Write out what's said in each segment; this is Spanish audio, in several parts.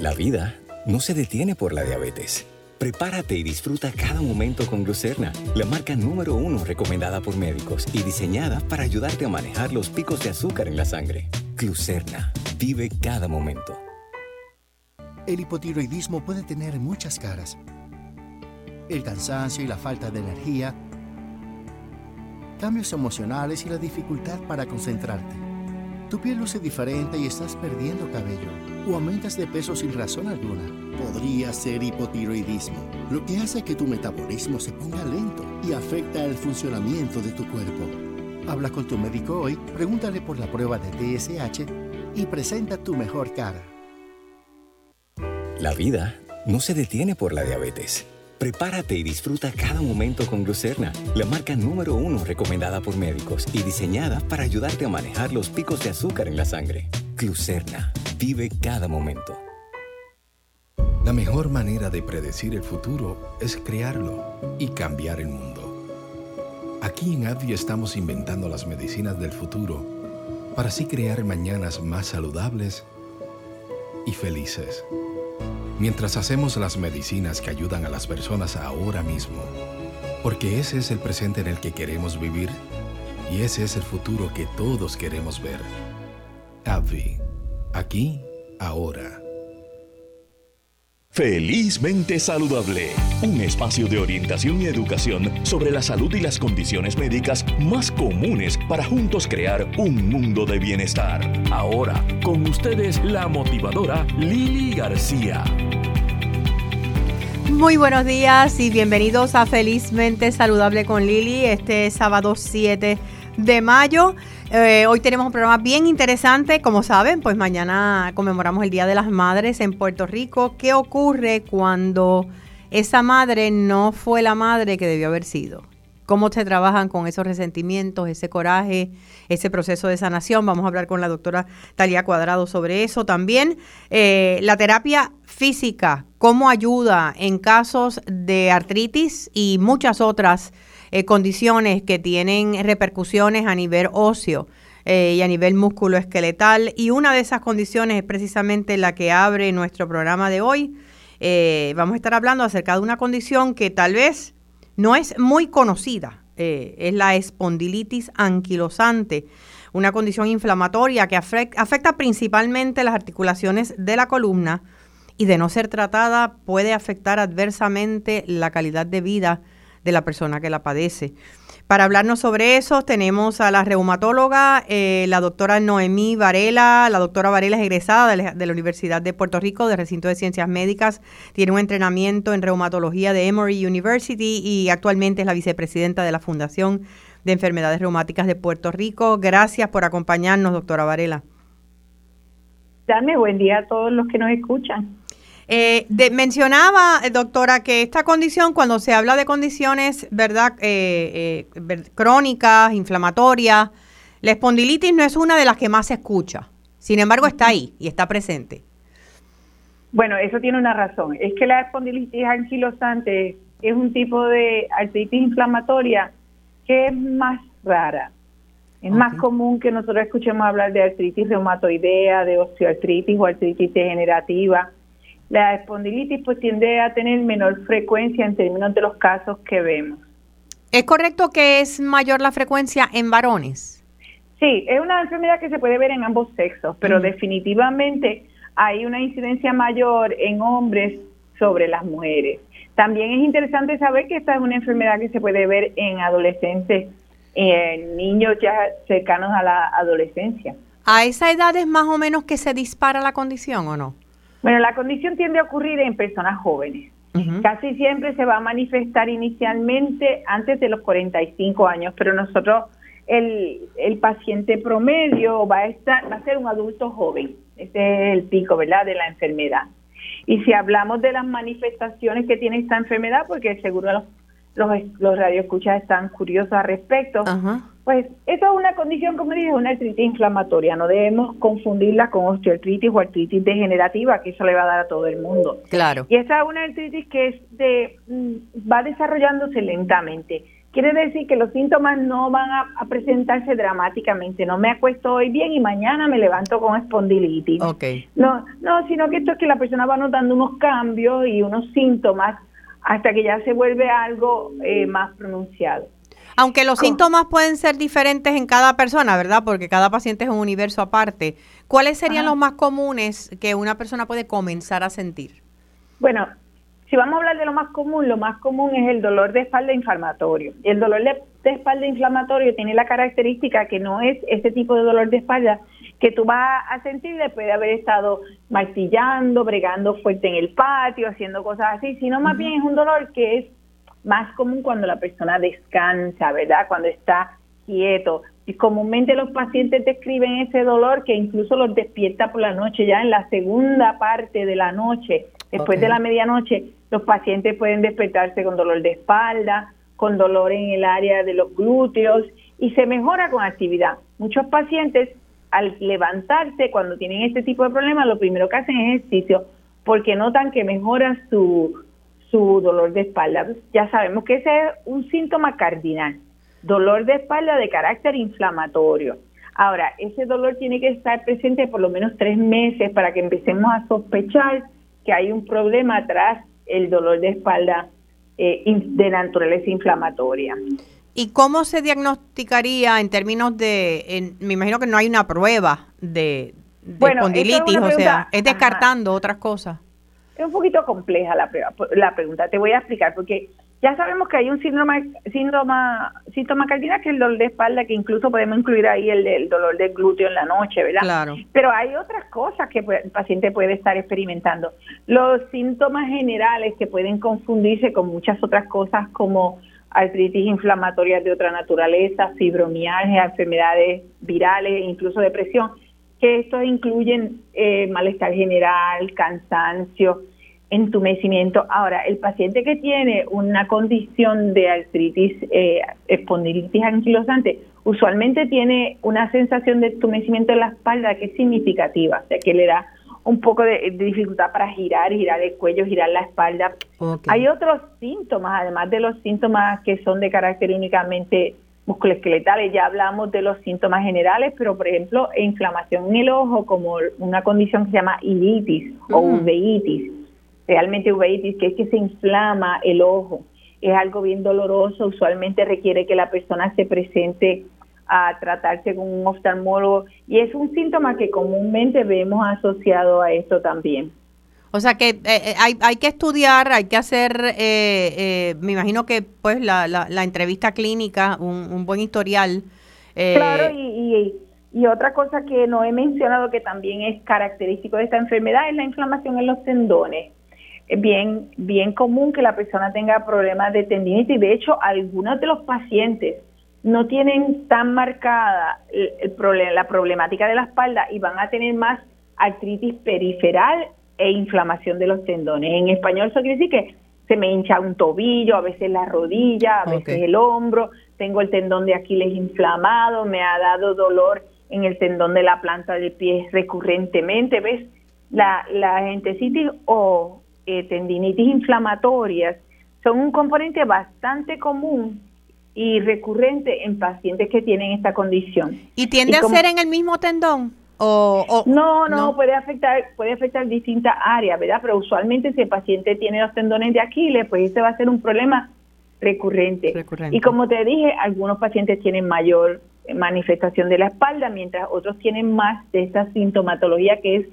La vida no se detiene por la diabetes. Prepárate y disfruta cada momento con Glucerna, la marca número uno recomendada por médicos y diseñada para ayudarte a manejar los picos de azúcar en la sangre. Glucerna, vive cada momento. El hipotiroidismo puede tener muchas caras. El cansancio y la falta de energía, cambios emocionales y la dificultad para concentrarte tu piel luce diferente y estás perdiendo cabello o aumentas de peso sin razón alguna. Podría ser hipotiroidismo, lo que hace que tu metabolismo se ponga lento y afecta el funcionamiento de tu cuerpo. Habla con tu médico hoy, pregúntale por la prueba de TSH y presenta tu mejor cara. La vida no se detiene por la diabetes Prepárate y disfruta cada momento con Glucerna, la marca número uno recomendada por médicos y diseñada para ayudarte a manejar los picos de azúcar en la sangre. Glucerna, vive cada momento. La mejor manera de predecir el futuro es crearlo y cambiar el mundo. Aquí en ADVI estamos inventando las medicinas del futuro para así crear mañanas más saludables y felices mientras hacemos las medicinas que ayudan a las personas ahora mismo, porque ese es el presente en el que queremos vivir y ese es el futuro que todos queremos ver. AbbVie, aquí, ahora. Felizmente Saludable, un espacio de orientación y educación sobre la salud y las condiciones médicas más comunes para juntos crear un mundo de bienestar. Ahora, con ustedes la motivadora Lili García. Muy buenos días y bienvenidos a Felizmente Saludable con Lili, este sábado 7 de mayo. Eh, hoy tenemos un programa bien interesante. Como saben, pues mañana conmemoramos el Día de las Madres en Puerto Rico. ¿Qué ocurre cuando esa madre no fue la madre que debió haber sido? ¿Cómo se trabajan con esos resentimientos, ese coraje, ese proceso de sanación? Vamos a hablar con la doctora Talia Cuadrado sobre eso. También eh, la terapia física, cómo ayuda en casos de artritis y muchas otras eh, condiciones que tienen repercusiones a nivel óseo eh, y a nivel musculoesqueletal. Y una de esas condiciones es precisamente la que abre nuestro programa de hoy. Eh, vamos a estar hablando acerca de una condición que tal vez no es muy conocida. es la espondilitis anquilosante, una condición inflamatoria que afecta principalmente las articulaciones de la columna y de no ser tratada puede afectar adversamente la calidad de vida de la persona que la padece. Para hablarnos sobre eso tenemos a la reumatóloga, eh, la doctora Noemí Varela. La doctora Varela es egresada de la, Universidad de Puerto Rico, del recinto de ciencias médicas. Tiene un entrenamiento en reumatología de Emory University y actualmente es la vicepresidenta de la Fundación de Enfermedades Reumáticas de Puerto Rico. Gracias por acompañarnos, doctora Varela. Dame buen día a todos los que nos escuchan. Eh, mencionaba, eh, doctora, que esta condición, cuando se habla de condiciones, ¿verdad?, eh, crónicas, inflamatorias, la espondilitis no es una de las que más se escucha. Sin embargo, está ahí y está presente. Bueno, eso tiene una razón. Es que la espondilitis anquilosante es un tipo de artritis inflamatoria que es más rara. Es más común que nosotros escuchemos hablar de artritis reumatoidea, de osteoartritis o artritis degenerativa la espondilitis pues tiende a tener menor frecuencia en términos de los casos que vemos. ¿Es correcto que es mayor la frecuencia en varones? Sí, es una enfermedad que se puede ver en ambos sexos, pero definitivamente hay una incidencia mayor en hombres sobre las mujeres. También es interesante saber que esta es una enfermedad que se puede ver en adolescentes, en niños ya cercanos a la adolescencia. ¿A esa edad es más o menos que se dispara la condición o no? Bueno, la condición tiende a ocurrir en personas jóvenes. Casi siempre se va a manifestar inicialmente antes de los 45 años, pero nosotros, el, el paciente promedio va a, estar, va a ser un adulto joven. Ese es el pico, ¿verdad?, de la enfermedad. Y si hablamos de las manifestaciones que tiene esta enfermedad, porque seguro los, los, los radioescuchas están curiosos al respecto, pues esa es una condición, como dije, una artritis inflamatoria. No debemos confundirla con osteoartritis o artritis degenerativa, que eso le va a dar a todo el mundo. Claro. Y esa es una artritis que es de, mm, va desarrollándose lentamente. quiere decir que los síntomas no van a, presentarse dramáticamente. No me acuesto hoy bien y mañana me levanto con espondilitis. Okay. No, no, sino que esto es que la persona va notando unos cambios y unos síntomas hasta que ya se vuelve algo eh, más pronunciado. Aunque los síntomas pueden ser diferentes en cada persona, ¿verdad? Porque cada paciente es un universo aparte. ¿Cuáles serían los más comunes que una persona puede comenzar a sentir? Bueno, si vamos a hablar de lo más común, lo más común es el dolor de espalda inflamatorio. Y el dolor de, espalda inflamatorio tiene la característica que no es ese tipo de dolor de espalda que tú vas a sentir después de haber estado martillando, bregando fuerte en el patio, haciendo cosas así, sino más bien es un dolor que es más común cuando la persona descansa, ¿verdad? Cuando está quieto. Y comúnmente los pacientes describen ese dolor que incluso los despierta por la noche, ya en la segunda parte de la noche, después de la medianoche, los pacientes pueden despertarse con dolor de espalda, con dolor en el área de los glúteos y se mejora con actividad. Muchos pacientes al levantarse cuando tienen este tipo de problemas, lo primero que hacen es ejercicio porque notan que mejora su, su dolor de espalda. Ya sabemos que ese es un síntoma cardinal, dolor de espalda de carácter inflamatorio. Ahora, ese dolor tiene que estar presente por lo menos tres meses para que empecemos a sospechar que hay un problema tras el dolor de espalda eh, de naturaleza inflamatoria. ¿Y cómo se diagnosticaría en términos de, me imagino que no hay una prueba de, espondilitis, o sea, es descartando otras cosas? Es un poquito compleja la, la pregunta, te voy a explicar, porque ya sabemos que hay un síndrome, síndrome, síntoma cardinal que es el dolor de espalda, que incluso podemos incluir ahí el, el dolor del glúteo en la noche, ¿verdad? Claro. Pero hay otras cosas que el paciente puede estar experimentando. Los síntomas generales que pueden confundirse con muchas otras cosas como artritis inflamatorias de otra naturaleza, fibromialgia, enfermedades virales, incluso depresión, que estos incluyen eh, malestar general, cansancio, entumecimiento. Ahora, el paciente que tiene una condición de artritis, eh, espondilitis anquilosante, usualmente tiene una sensación de entumecimiento en la espalda que es significativa, o sea, que le da un poco de, dificultad para girar, girar el cuello, girar la espalda. Hay otros síntomas, además de los síntomas que son de carácter únicamente musculoesqueletales, ya hablamos de los síntomas generales, pero por ejemplo, inflamación en el ojo como una condición que se llama iritis o uveitis, realmente uveitis, que es que se inflama el ojo, es algo bien doloroso, usualmente requiere que la persona se presente a tratarse con un oftalmólogo y es un síntoma que comúnmente vemos asociado a esto también. O sea que eh, eh, hay, hay que estudiar, hay que hacer, eh, me imagino que pues la, la, entrevista clínica, un, buen historial. claro, y, y, otra cosa que no he mencionado que también es característico de esta enfermedad es la inflamación en los tendones. Es bien, bien común que la persona tenga problemas de tendinitis. De hecho, algunos de los pacientes no tienen tan marcada el, problema, la problemática de la espalda y van a tener más artritis periferal e inflamación de los tendones. En español eso quiere decir que se me hincha un tobillo, a veces la rodilla, a veces el hombro, tengo el tendón de Aquiles inflamado, me ha dado dolor en el tendón de la planta del pie recurrentemente, ¿ves? La, la o eh, tendinitis inflamatorias son un componente bastante común y recurrente en pacientes que tienen esta condición. ¿Y tiende a ser en el mismo tendón? O, no, no, puede afectar puede afectar distintas áreas, ¿verdad? Pero usualmente si el paciente tiene los tendones de Aquiles, pues ese va a ser un problema recurrente. recurrente. Y como te dije, algunos pacientes tienen mayor manifestación de la espalda, mientras otros tienen más de esta sintomatología que es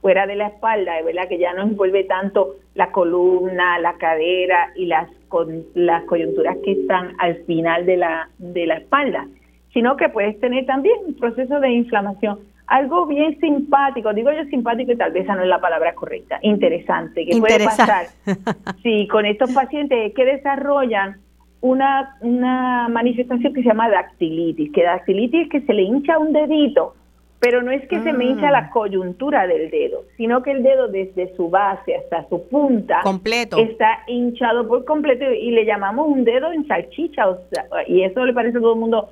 fuera de la espalda, ¿verdad? Que ya no envuelve tanto la columna, la cadera y las, con, las coyunturas que están al final de la, de la espalda, sino que puedes tener también un proceso de inflamación. Algo bien simpático, digo yo simpático y tal vez esa no es la palabra correcta, interesante, que puede pasar sí, con estos pacientes que desarrollan una, una manifestación que se llama dactilitis, que dactilitis es que se le hincha un dedito pero no es que se me hincha la mm. coyuntura del dedo, sino que el dedo desde su base hasta su punta completo. está hinchado por completo y le llamamos un dedo en salchicha, o sea, y eso le parece a todo el mundo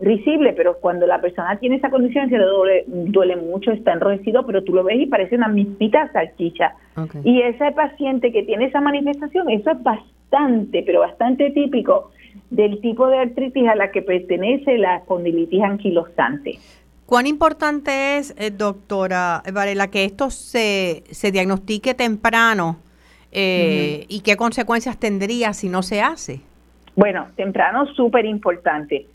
risible, pero cuando la persona tiene esa condición se le duele, duele mucho, está enrojecido, pero tú lo ves y parece una mismita salchicha. Y ese paciente que tiene esa manifestación, eso es bastante, pero bastante típico del tipo de artritis a la que pertenece la espondilitis anquilosante. ¿Cuán importante es, eh, doctora Varela, que esto se, se diagnostique temprano eh, y qué consecuencias tendría si no se hace? Bueno, temprano súper importante,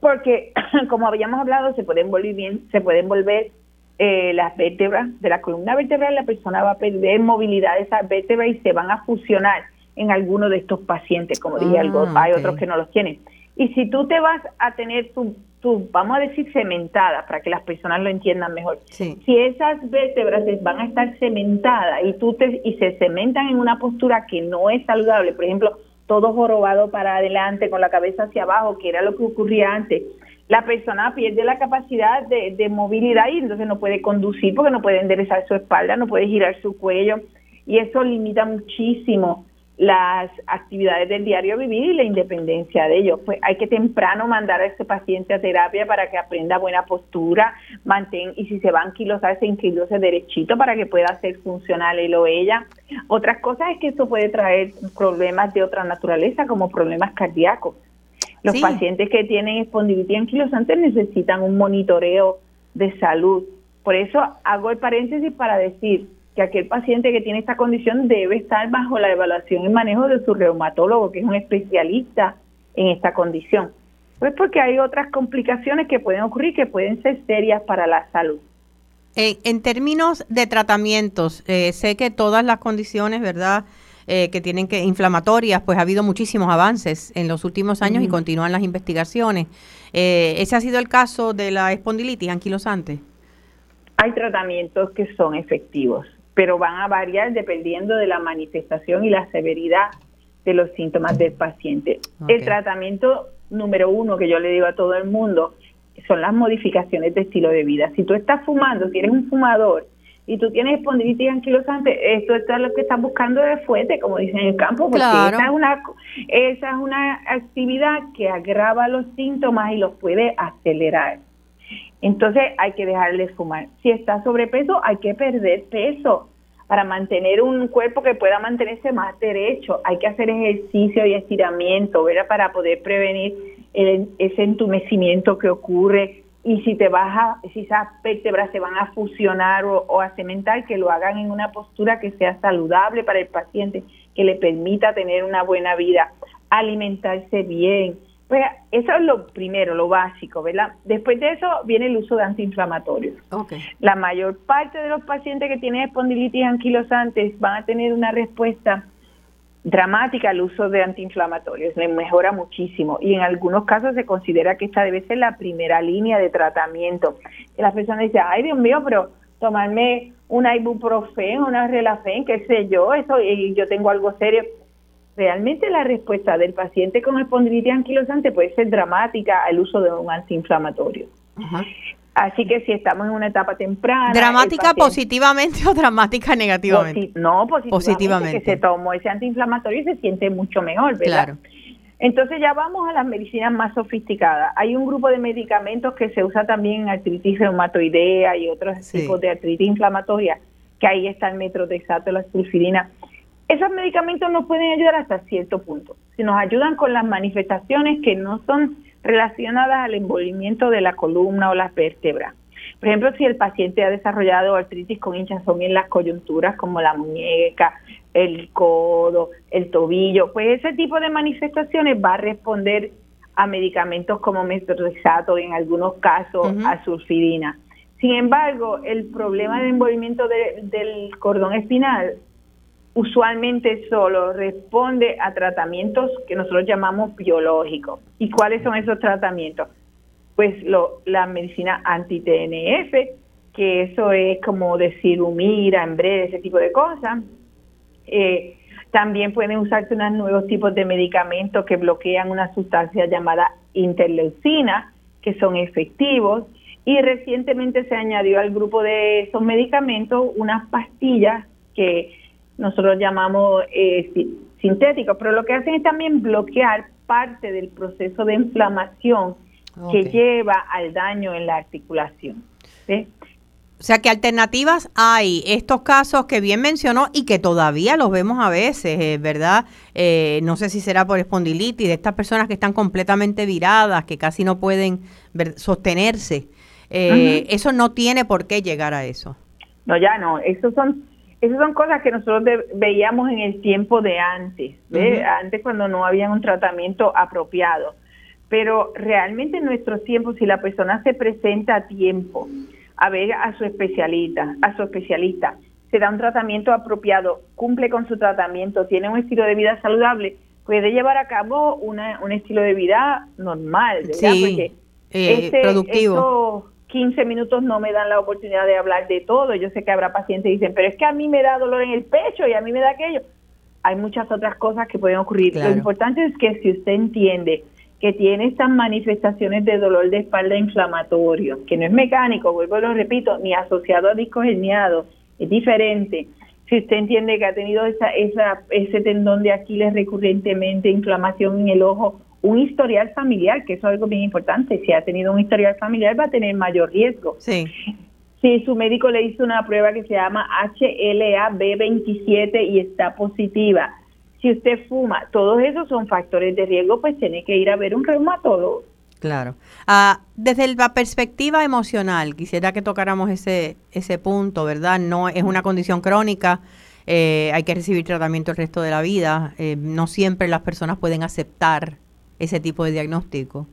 porque como habíamos hablado, se pueden volver bien, se pueden volver eh, las vértebras de la columna vertebral, la persona va a perder movilidad de esas vértebras y se van a fusionar en alguno de estos pacientes, como dije, ah, hay otros que no los tienen. Y si tú te vas a tener tu, tu, vamos a decir, cementada, para que las personas lo entiendan mejor, si esas vértebras van a estar cementadas y, tú te, y se cementan en una postura que no es saludable, por ejemplo, todo jorobado para adelante, con la cabeza hacia abajo, que era lo que ocurría antes, la persona pierde la capacidad de, de, movilidad y entonces no puede conducir porque no puede enderezar su espalda, no puede girar su cuello y eso limita muchísimo las actividades del diario vivir y la independencia de ellos. Pues hay que temprano mandar a ese paciente a terapia para que aprenda buena postura, mantén y si se va a anquilosar, se anquilose derechito para que pueda ser funcional él o ella. Otras cosas es que esto puede traer problemas de otra naturaleza como problemas cardíacos los pacientes que tienen espondilitis anquilosante necesitan un monitoreo de salud. Por eso hago el paréntesis para decir que aquel paciente que tiene esta condición debe estar bajo la evaluación y manejo de su reumatólogo, que es un especialista en esta condición. Pues porque hay otras complicaciones que pueden ocurrir que pueden ser serias para la salud. en términos de tratamientos, eh, sé que todas las condiciones, ¿verdad? Eh, que tienen que inflamatorias, pues ha habido muchísimos avances en los últimos años y continúan las investigaciones. Eh, ¿Ese ha sido el caso de la espondilitis anquilosante? Hay tratamientos que son efectivos, pero van a variar dependiendo de la manifestación y la severidad de los síntomas del paciente. El tratamiento número uno que yo le digo a todo el mundo son las modificaciones de estilo de vida. Si tú estás fumando, si eres un fumador, y tú tienes espondilitis anquilosante, esto, es lo que estás buscando de fuente, como dicen en el campo, porque esa, es una, esa es una actividad que agrava los síntomas y los puede acelerar. Entonces hay que dejarle fumar. Si está sobrepeso, hay que perder peso para mantener un cuerpo que pueda mantenerse más derecho. Hay que hacer ejercicio y estiramiento, ¿verdad? Para poder prevenir ese entumecimiento que ocurre y si te vas si esas vértebras se van a fusionar o, a cementar, que lo hagan en una postura que sea saludable para el paciente, que le permita tener una buena vida, alimentarse bien. Pues eso es lo primero, lo básico, ¿verdad? Después de eso viene el uso de antiinflamatorios. La mayor parte de los pacientes que tienen espondilitis anquilosantes van a tener una respuesta dramática el uso de antiinflamatorios, le mejora muchísimo y en algunos casos se considera que esta debe ser la primera línea de tratamiento. Y las personas dicen, ay Dios mío, pero tomarme una ibuprofen, una relafen, qué sé yo, eso y yo tengo algo serio. Realmente la respuesta del paciente con espondilitis anquilosante puede ser dramática al uso de un antiinflamatorio. Así que si estamos en una etapa temprana. ¿Dramática positivamente o dramática negativamente? no, positivamente, Que se tomó ese antiinflamatorio y se siente mucho mejor, ¿verdad? Claro. Entonces ya vamos a las medicinas más sofisticadas. Hay un grupo de medicamentos que se usa también en artritis reumatoidea y otros tipos de artritis inflamatoria, que ahí está el metrotexato, la sulfidina. Esos medicamentos nos pueden ayudar hasta cierto punto. Si nos ayudan con las manifestaciones que no son relacionadas al envolvimiento de la columna o las vértebras. Por ejemplo, si el paciente ha desarrollado artritis con hinchazón en las coyunturas como la muñeca, el codo, el tobillo, pues ese tipo de manifestaciones va a responder a medicamentos como metrexato, en algunos casos a sulfidina. Sin embargo, el problema de envolvimiento del cordón espinal usualmente solo responde a tratamientos que nosotros llamamos biológicos. ¿Y cuáles son esos tratamientos? Pues la medicina anti-TNF, que eso es como decir humira, en breve, ese tipo de cosas. Eh, también pueden usarse unos nuevos tipos de medicamentos que bloquean una sustancia llamada interleucina, que son efectivos. Y recientemente se añadió al grupo de esos medicamentos unas pastillas que nosotros llamamos eh, sintéticos, pero lo que hacen es también bloquear parte del proceso de inflamación que lleva al daño en la articulación. O sea que alternativas hay. Estos casos que bien mencionó y que todavía los vemos a veces, eh, ¿verdad? Eh, no sé si será por espondilitis, de estas personas que están completamente viradas, que casi no pueden sostenerse. Eh, eso no tiene por qué llegar a eso. No, ya no. Esos son, esas son cosas que nosotros veíamos en el tiempo de antes, antes cuando no había un tratamiento apropiado. Pero realmente en nuestros tiempos, si la persona se presenta a tiempo, a ver a su especialista, a su especialista, se da un tratamiento apropiado, cumple con su tratamiento, tiene un estilo de vida saludable, puede llevar a cabo una, un estilo de vida normal, ¿verdad? Sí, eh, este, productivo. 15 minutos no me dan la oportunidad de hablar de todo. Yo sé que habrá pacientes que dicen, pero es que a mí me da dolor en el pecho y a mí me da aquello. Hay muchas otras cosas que pueden ocurrir. Lo importante es que si usted entiende que tiene estas manifestaciones de dolor de espalda inflamatorio, que no es mecánico, vuelvo y lo repito, ni asociado a disco herniado, es diferente. Si usted entiende que ha tenido esa, esa, ese tendón de Aquiles recurrentemente, inflamación en el ojo, un historial familiar, que eso es algo bien importante, si ha tenido un historial familiar va a tener mayor riesgo. Sí. Si su médico le hizo una prueba que se llama HLA-B27 y está positiva, si usted fuma, todos esos son factores de riesgo, pues tiene que ir a ver un reumatólogo. Claro. Ah, desde la perspectiva emocional, quisiera que tocáramos ese, ese punto, ¿verdad? No es una condición crónica, eh, hay que recibir tratamiento el resto de la vida. Eh, no siempre las personas pueden aceptar ese tipo de diagnóstico.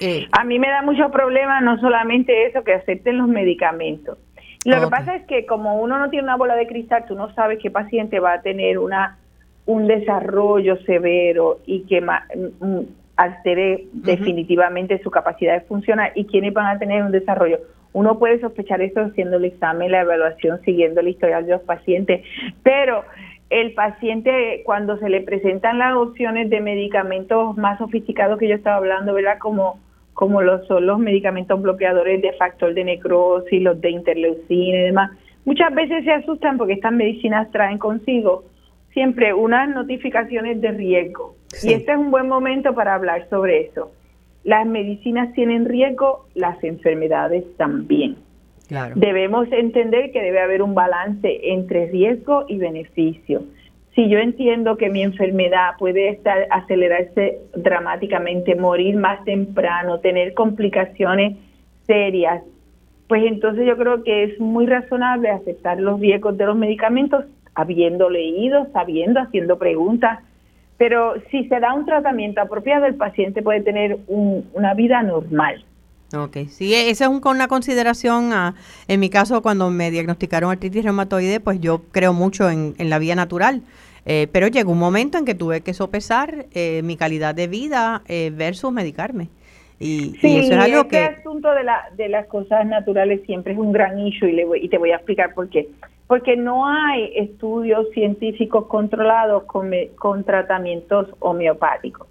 Eh, a mí me da mucho problema no solamente eso, que acepten los medicamentos, lo que pasa es que como uno no tiene una bola de cristal, tú no sabes qué paciente va a tener una un desarrollo severo y que mm, mm, altere definitivamente su capacidad de funcionar y quiénes van a tener un desarrollo. Uno puede sospechar eso haciendo el examen, la evaluación, siguiendo la historial de los pacientes, pero el paciente cuando se le presentan las opciones de medicamentos más sofisticados que yo estaba hablando, ¿verdad? Como como lo son los medicamentos bloqueadores de factor de necrosis, los de interleucina y demás, muchas veces se asustan porque estas medicinas traen consigo siempre unas notificaciones de riesgo. Y este es un buen momento para hablar sobre eso. Las medicinas tienen riesgo, las enfermedades también. Debemos entender que debe haber un balance entre riesgo y beneficio si yo entiendo que mi enfermedad puede estar acelerarse dramáticamente, morir más temprano, tener complicaciones serias, pues entonces yo creo que es muy razonable aceptar los riesgos de los medicamentos, habiendo leído, sabiendo, haciendo preguntas. Pero si se da un tratamiento apropiado, el paciente puede tener una vida normal. Ok, sí, esa es una consideración. Ah, en mi caso, cuando me diagnosticaron artritis reumatoide, pues yo creo mucho en, la vía natural. Eh, pero llegó un momento en que tuve que sopesar eh, mi calidad de vida eh, versus medicarme. Y, sí, eso es algo este que... asunto de, la, de las cosas naturales siempre es un gran issue y, le y te voy a explicar por qué. Porque no hay estudios científicos controlados con, con tratamientos homeopáticos.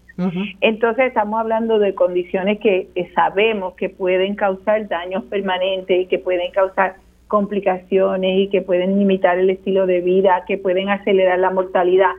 Entonces estamos hablando de condiciones que sabemos que pueden causar daños permanentes y que pueden causar complicaciones y que pueden limitar el estilo de vida, que pueden acelerar la mortalidad.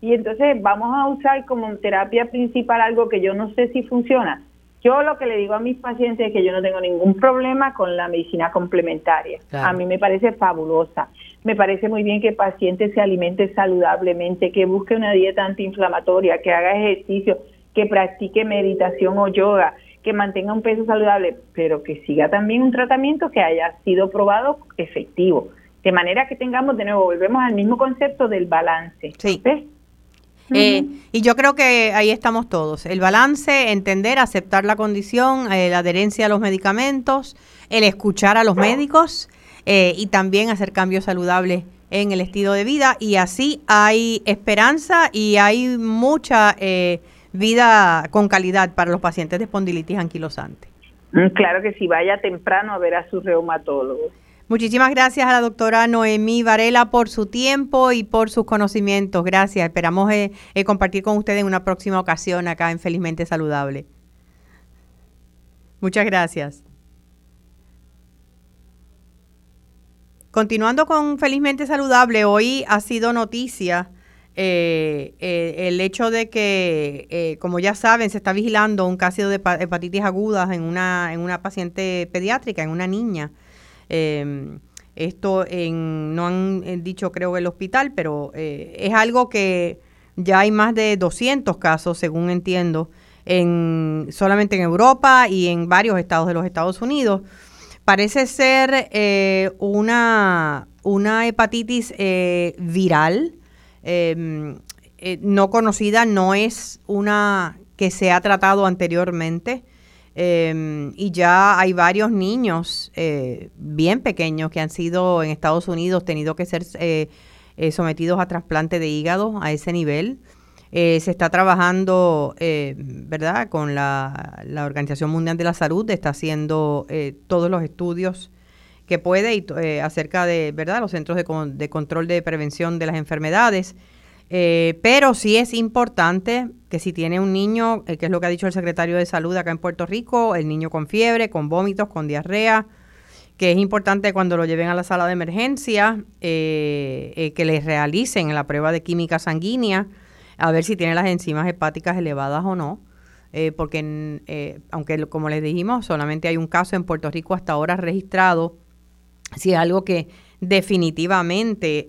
Y entonces vamos a usar como terapia principal algo que yo no sé si funciona. Yo lo que le digo a mis pacientes es que yo no tengo ningún problema con la medicina complementaria. A mí me parece fabulosa. Me parece muy bien que el paciente se alimente saludablemente, que busque una dieta antiinflamatoria, que haga ejercicio, que practique meditación o yoga, que mantenga un peso saludable, pero que siga también un tratamiento que haya sido probado efectivo. De manera que tengamos, de nuevo, volvemos al mismo concepto del balance. Sí. Eh, y yo creo que ahí estamos todos. El balance, entender, aceptar la condición, eh, la adherencia a los medicamentos, el escuchar a los médicos eh, y también hacer cambios saludables en el estilo de vida. Y así hay esperanza y hay mucha vida con calidad para los pacientes de espondilitis anquilosante. Mm, claro que sí, vaya temprano a ver a su reumatólogo. Muchísimas gracias a la doctora Noemí Varela por su tiempo y por sus conocimientos. Gracias. Esperamos eh, eh, compartir con ustedes en una próxima ocasión acá en Felizmente Saludable. Muchas gracias. Continuando con Felizmente Saludable, hoy ha sido noticia eh, eh, el hecho de que, eh, como ya saben, se está vigilando un caso de hepatitis agudas en una, en una paciente pediátrica, en una niña. Em, esto en, no han eh, dicho creo el hospital, pero es algo que ya hay más de 200 casos, según entiendo, en, solamente en Europa y en varios estados de los Estados Unidos. Parece ser eh, una, una hepatitis viral, em, no conocida, no es una que se ha tratado anteriormente. Em, y ya hay varios niños eh, bien pequeños que han sido en Estados Unidos, tenido que ser eh, eh, sometidos a trasplante de hígado a ese nivel. Se está trabajando, ¿verdad?, con la, Organización Mundial de la Salud, está haciendo todos los estudios que puede y, acerca de, ¿verdad?, los centros de, de control de prevención de las enfermedades. Eh, pero sí es importante que si tiene un niño, eh, que es lo que ha dicho el secretario de salud acá en Puerto Rico, el niño con fiebre, con vómitos, con diarrea, que es importante cuando lo lleven a la sala de emergencia, eh, que les realicen la prueba de química sanguínea, a ver si tiene las enzimas hepáticas elevadas o no. porque aunque como les dijimos, solamente hay un caso en Puerto Rico hasta ahora registrado, si es algo que definitivamente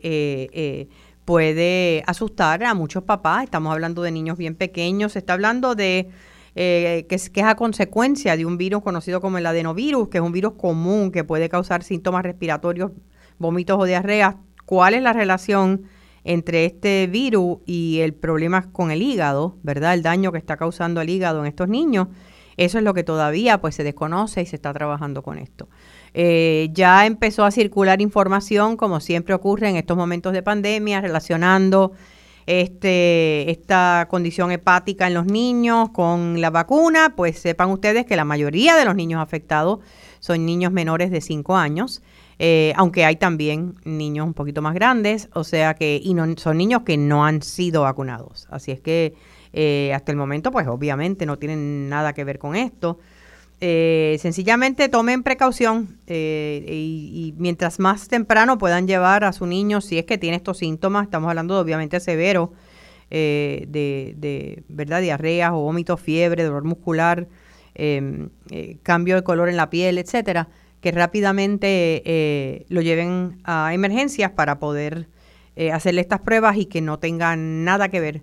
puede asustar a muchos papás. Estamos hablando de niños bien pequeños, se está hablando de eh, que, es, que es a consecuencia de un virus conocido como el adenovirus, que es un virus común que puede causar síntomas respiratorios, vómitos o diarreas. ¿Cuál es la relación entre este virus y el problema con el hígado, verdad? El daño que está causando el hígado en estos niños. Eso es lo que todavía pues se desconoce y se está trabajando con esto. Eh, ya empezó a circular información, como siempre ocurre en estos momentos de pandemia, relacionando este, esta condición hepática en los niños con la vacuna, pues sepan ustedes que la mayoría de los niños afectados son niños menores de 5 años, eh, aunque hay también niños un poquito más grandes, o sea que, y no, son niños que no han sido vacunados. Así es que eh, hasta el momento, pues obviamente no tienen nada que ver con esto. Eh, sencillamente tomen precaución eh, y, mientras más temprano puedan llevar a su niño, si es que tiene estos síntomas, estamos hablando de obviamente severo, eh, de, verdad diarreas o vómitos, fiebre, dolor muscular, em, cambio de color en la piel, etcétera, que rápidamente lo lleven a emergencias para poder hacerle estas pruebas y que no tengan nada que ver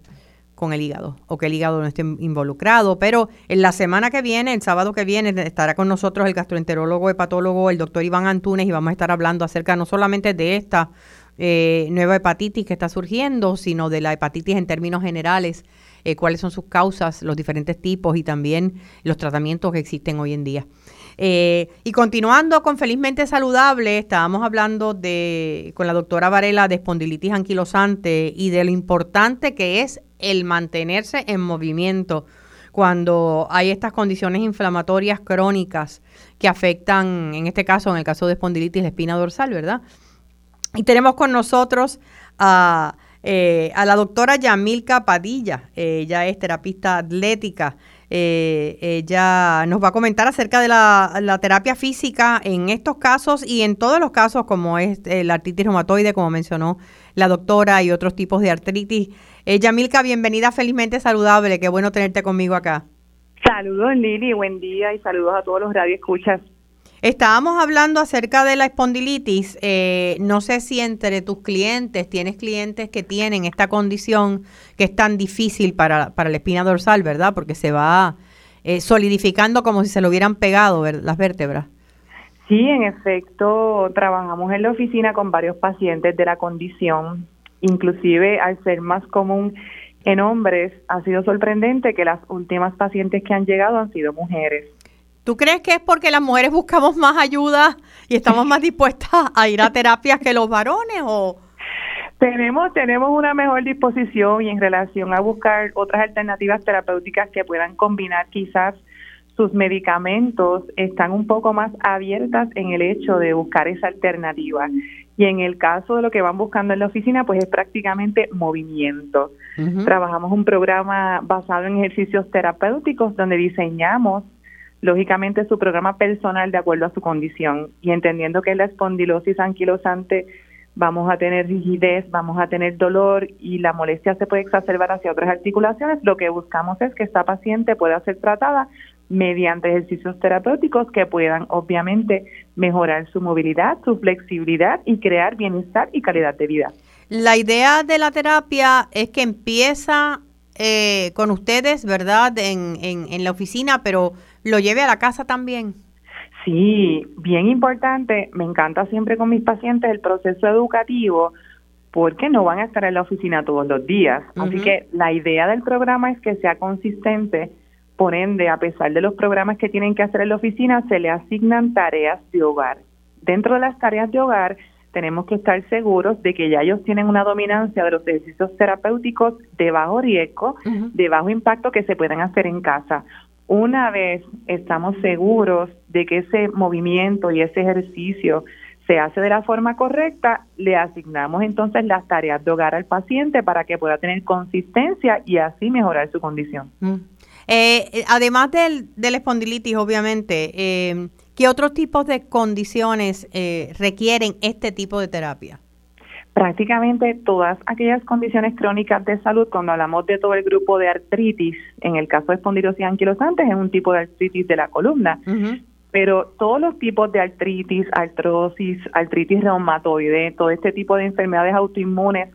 con el hígado o que el hígado no esté involucrado. Pero en la semana que viene, el sábado que viene, estará con nosotros el gastroenterólogo hepatólogo, el doctor Iván Antunes, y vamos a estar hablando acerca no solamente de esta eh, nueva hepatitis que está surgiendo, sino de la hepatitis en términos generales, eh, cuáles son sus causas, los diferentes tipos y también los tratamientos que existen hoy en día. Eh, y continuando con Felizmente Saludable, estábamos hablando de con la doctora Varela de espondilitis anquilosante y de lo importante que es el mantenerse en movimiento cuando hay estas condiciones inflamatorias crónicas que afectan, en este caso, en el caso de espondilitis, la espina dorsal, ¿verdad? Y tenemos con nosotros a, eh, a la doctora Yamilka Padilla, ella es terapista atlética. Eh, ella nos va a comentar acerca de la, terapia física en estos casos y en todos los casos, como es la artritis reumatoide, como mencionó la doctora, y otros tipos de artritis. Eh, Yamilka, bienvenida Felizmente Saludable. Qué bueno tenerte conmigo acá. Saludos Lili, buen día y saludos a todos los radioescuchas. Estábamos hablando acerca de la espondilitis. Eh, no sé si entre tus clientes tienes clientes que tienen esta condición que es tan difícil para, para la espina dorsal, ¿verdad? Porque se va eh, solidificando como si se lo hubieran pegado las vértebras. Sí, en efecto, trabajamos en la oficina con varios pacientes de la condición inclusive al ser más común en hombres, ha sido sorprendente que las últimas pacientes que han llegado han sido mujeres. ¿Tú crees que es porque las mujeres buscamos más ayuda y estamos más dispuestas a ir a terapias que los varones o tenemos tenemos una mejor disposición y en relación a buscar otras alternativas terapéuticas que puedan combinar quizás sus medicamentos están un poco más abiertas en el hecho de buscar esa alternativa. Y en el caso de lo que van buscando en la oficina, pues es prácticamente movimiento. Trabajamos un programa basado en ejercicios terapéuticos donde diseñamos, lógicamente, su programa personal de acuerdo a su condición y entendiendo que es la espondilosis anquilosante vamos a tener rigidez, vamos a tener dolor y la molestia se puede exacerbar hacia otras articulaciones, lo que buscamos es que esta paciente pueda ser tratada mediante ejercicios terapéuticos que puedan obviamente mejorar su movilidad, su flexibilidad y crear bienestar y calidad de vida. La idea de la terapia es que empieza eh, con ustedes, ¿verdad? En, en, la oficina, pero lo lleve a la casa también. Sí, bien importante. Me encanta siempre con mis pacientes el proceso educativo porque no van a estar en la oficina todos los días. Así que la idea del programa es que sea consistente. Por ende, a pesar de los programas que tienen que hacer en la oficina, se le asignan tareas de hogar. Dentro de las tareas de hogar, tenemos que estar seguros de que ya ellos tienen una dominancia de los ejercicios terapéuticos de bajo riesgo, de bajo impacto que se pueden hacer en casa. Una vez estamos seguros de que ese movimiento y ese ejercicio se hace de la forma correcta, le asignamos entonces las tareas de hogar al paciente para que pueda tener consistencia y así mejorar su condición. Eh, eh, además del, del espondilitis, obviamente, eh, ¿Qué otros tipos de condiciones eh, requieren este tipo de terapia? Prácticamente todas aquellas condiciones crónicas de salud, cuando hablamos de todo el grupo de artritis, en el caso de espondilosis anquilosantes, es un tipo de artritis de la columna, pero todos los tipos de artritis, artrosis, artritis reumatoide, todo este tipo de enfermedades autoinmunes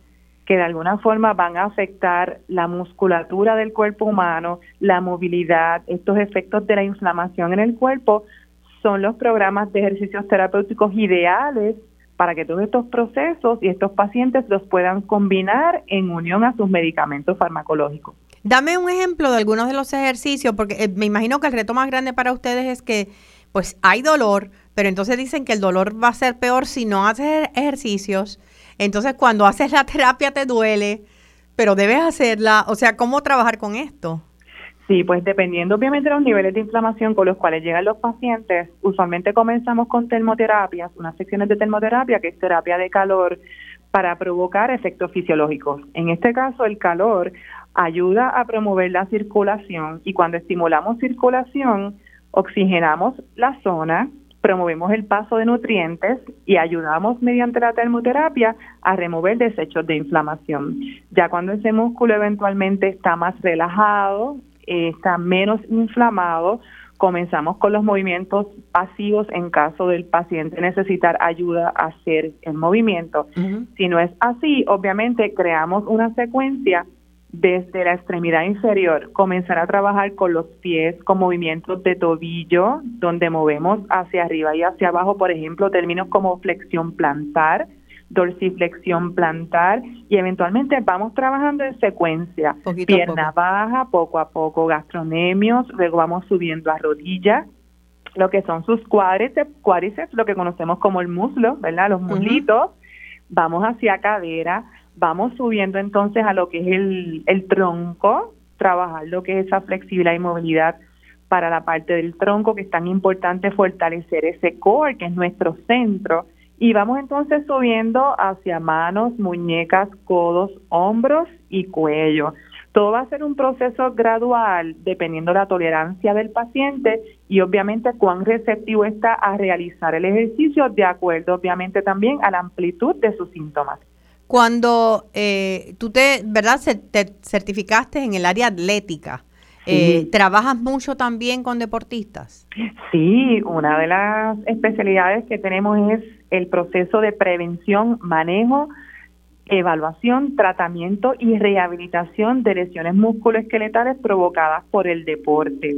que de alguna forma van a afectar la musculatura del cuerpo humano, la movilidad, estos efectos de la inflamación en el cuerpo, son los programas de ejercicios terapéuticos ideales para que todos estos procesos y estos pacientes los puedan combinar en unión a sus medicamentos farmacológicos. Dame un ejemplo de algunos de los ejercicios, porque eh, me imagino que el reto más grande para ustedes es que pues hay dolor, pero entonces dicen que el dolor va a ser peor si no haces ejercicios. Entonces cuando haces la terapia te duele, pero debes hacerla. O sea, ¿cómo trabajar con esto? Sí, pues dependiendo obviamente de los niveles de inflamación con los cuales llegan los pacientes, usualmente comenzamos con termoterapias, unas secciones de termoterapia, que es terapia de calor, para provocar efectos fisiológicos. En este caso, el calor ayuda a promover la circulación y cuando estimulamos circulación, oxigenamos la zona, promovemos el paso de nutrientes y ayudamos mediante la termoterapia a remover desechos de inflamación. Ya cuando ese músculo eventualmente está más relajado, está menos inflamado, comenzamos con los movimientos pasivos en caso del paciente necesitar ayuda a hacer el movimiento. Si no es así, obviamente creamos una secuencia desde la extremidad inferior, comenzar a trabajar con los pies con movimientos de tobillo, donde movemos hacia arriba y hacia abajo, por ejemplo, términos como flexión plantar, dorsiflexión plantar y eventualmente vamos trabajando en secuencia, pierna baja, poco a poco gastronemios, luego vamos subiendo a rodilla, lo que son sus cuádriceps, cuádriceps, lo que conocemos como el muslo, ¿verdad? Los muslitos, vamos hacia cadera, vamos subiendo entonces a lo que es el, el tronco, trabajar lo que es esa flexibilidad y movilidad para la parte del tronco, que es tan importante fortalecer ese core, que es nuestro centro, y vamos entonces subiendo hacia manos, muñecas, codos, hombros y cuello. Todo va a ser un proceso gradual dependiendo de la tolerancia del paciente y obviamente cuán receptivo está a realizar el ejercicio de acuerdo obviamente también a la amplitud de sus síntomas. Cuando eh, tú te, ¿verdad? te certificaste en el área atlética, eh, ¿Trabajas mucho también con deportistas? Sí, una de las especialidades que tenemos es el proceso de prevención, manejo, evaluación, tratamiento y rehabilitación de lesiones musculoesqueletales provocadas por el deporte.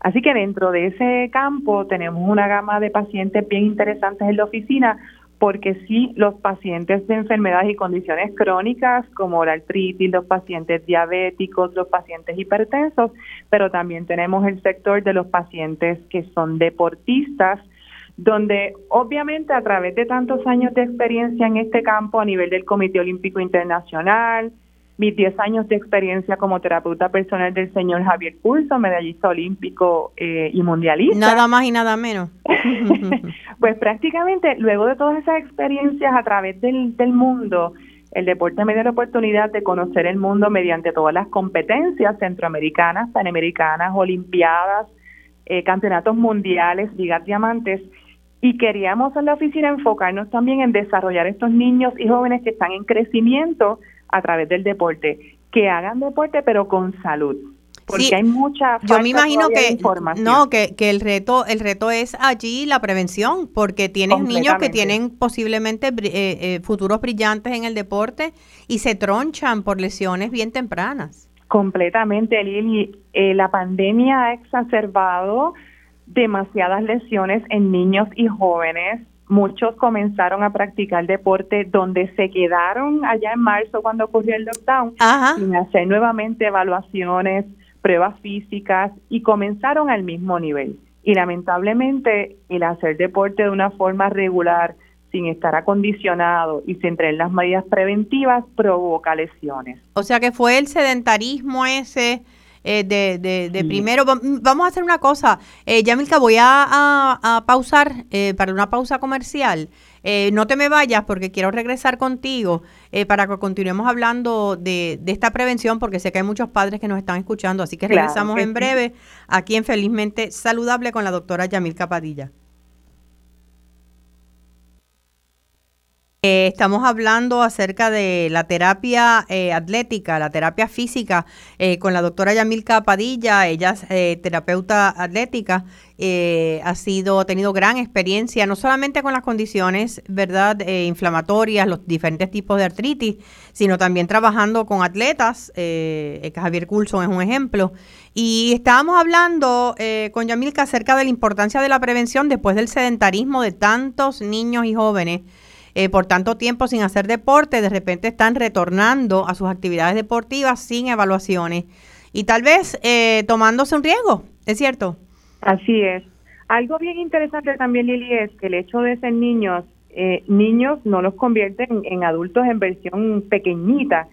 Así que dentro de ese campo tenemos una gama de pacientes bien interesantes en la oficina porque sí, los pacientes de enfermedades y condiciones crónicas como la artritis, los pacientes diabéticos, los pacientes hipertensos, pero también tenemos el sector de los pacientes que son deportistas, donde obviamente a través de tantos años de experiencia en este campo a nivel del Comité Olímpico Internacional, mis 10 años de experiencia como terapeuta personal del señor Javier Pulso, medallista olímpico eh, y mundialista. Nada más y nada menos. pues prácticamente luego de todas esas experiencias a través del, del mundo, el deporte me dio la oportunidad de conocer el mundo mediante todas las competencias centroamericanas, panamericanas, olimpiadas, eh, campeonatos mundiales, ligas diamantes, y queríamos en la oficina enfocarnos también en desarrollar estos niños y jóvenes que están en crecimiento a través del deporte, que hagan deporte pero con salud. porque hay mucha yo me imagino que no que, que, el reto el reto es allí la prevención porque tienes niños que tienen posiblemente eh, eh, futuros brillantes en el deporte y se tronchan por lesiones bien tempranas. Completamente Lili. Eh, la pandemia ha exacerbado demasiadas lesiones en niños y jóvenes muchos comenzaron a practicar deporte donde se quedaron allá en marzo cuando ocurrió el lockdown sin hacer nuevamente evaluaciones pruebas físicas y comenzaron al mismo nivel. Y lamentablemente el hacer deporte de una forma regular, sin estar acondicionado y sin tener las medidas preventivas, provoca lesiones. O sea que fue el sedentarismo ese eh, de, de, primero. Vamos a hacer una cosa. Eh, Yamilka, voy a, a, pausar eh, para una pausa comercial. Eh, no te me vayas porque quiero regresar contigo eh, para que continuemos hablando de, esta prevención porque sé que hay muchos padres que nos están escuchando, así que regresamos en breve aquí en Felizmente Saludable con la doctora Yamil Capadilla. Eh, estamos hablando acerca de la terapia eh, atlética, la terapia física, eh, con la doctora Yamilka Padilla. Ella es terapeuta atlética. ha sido, tenido gran experiencia, no solamente con las condiciones, ¿verdad?, inflamatorias, los diferentes tipos de artritis, sino también trabajando con atletas. Javier Coulson es un ejemplo. Y estábamos hablando con Yamilka acerca de la importancia de la prevención después del sedentarismo de tantos niños y jóvenes eh, por tanto tiempo sin hacer deporte, de repente están retornando a sus actividades deportivas sin evaluaciones y tal vez eh, tomándose un riesgo, ¿es cierto? Así es. Algo bien interesante también, Lili, es que el hecho de ser niños, eh, niños no los convierten en adultos en versión pequeñita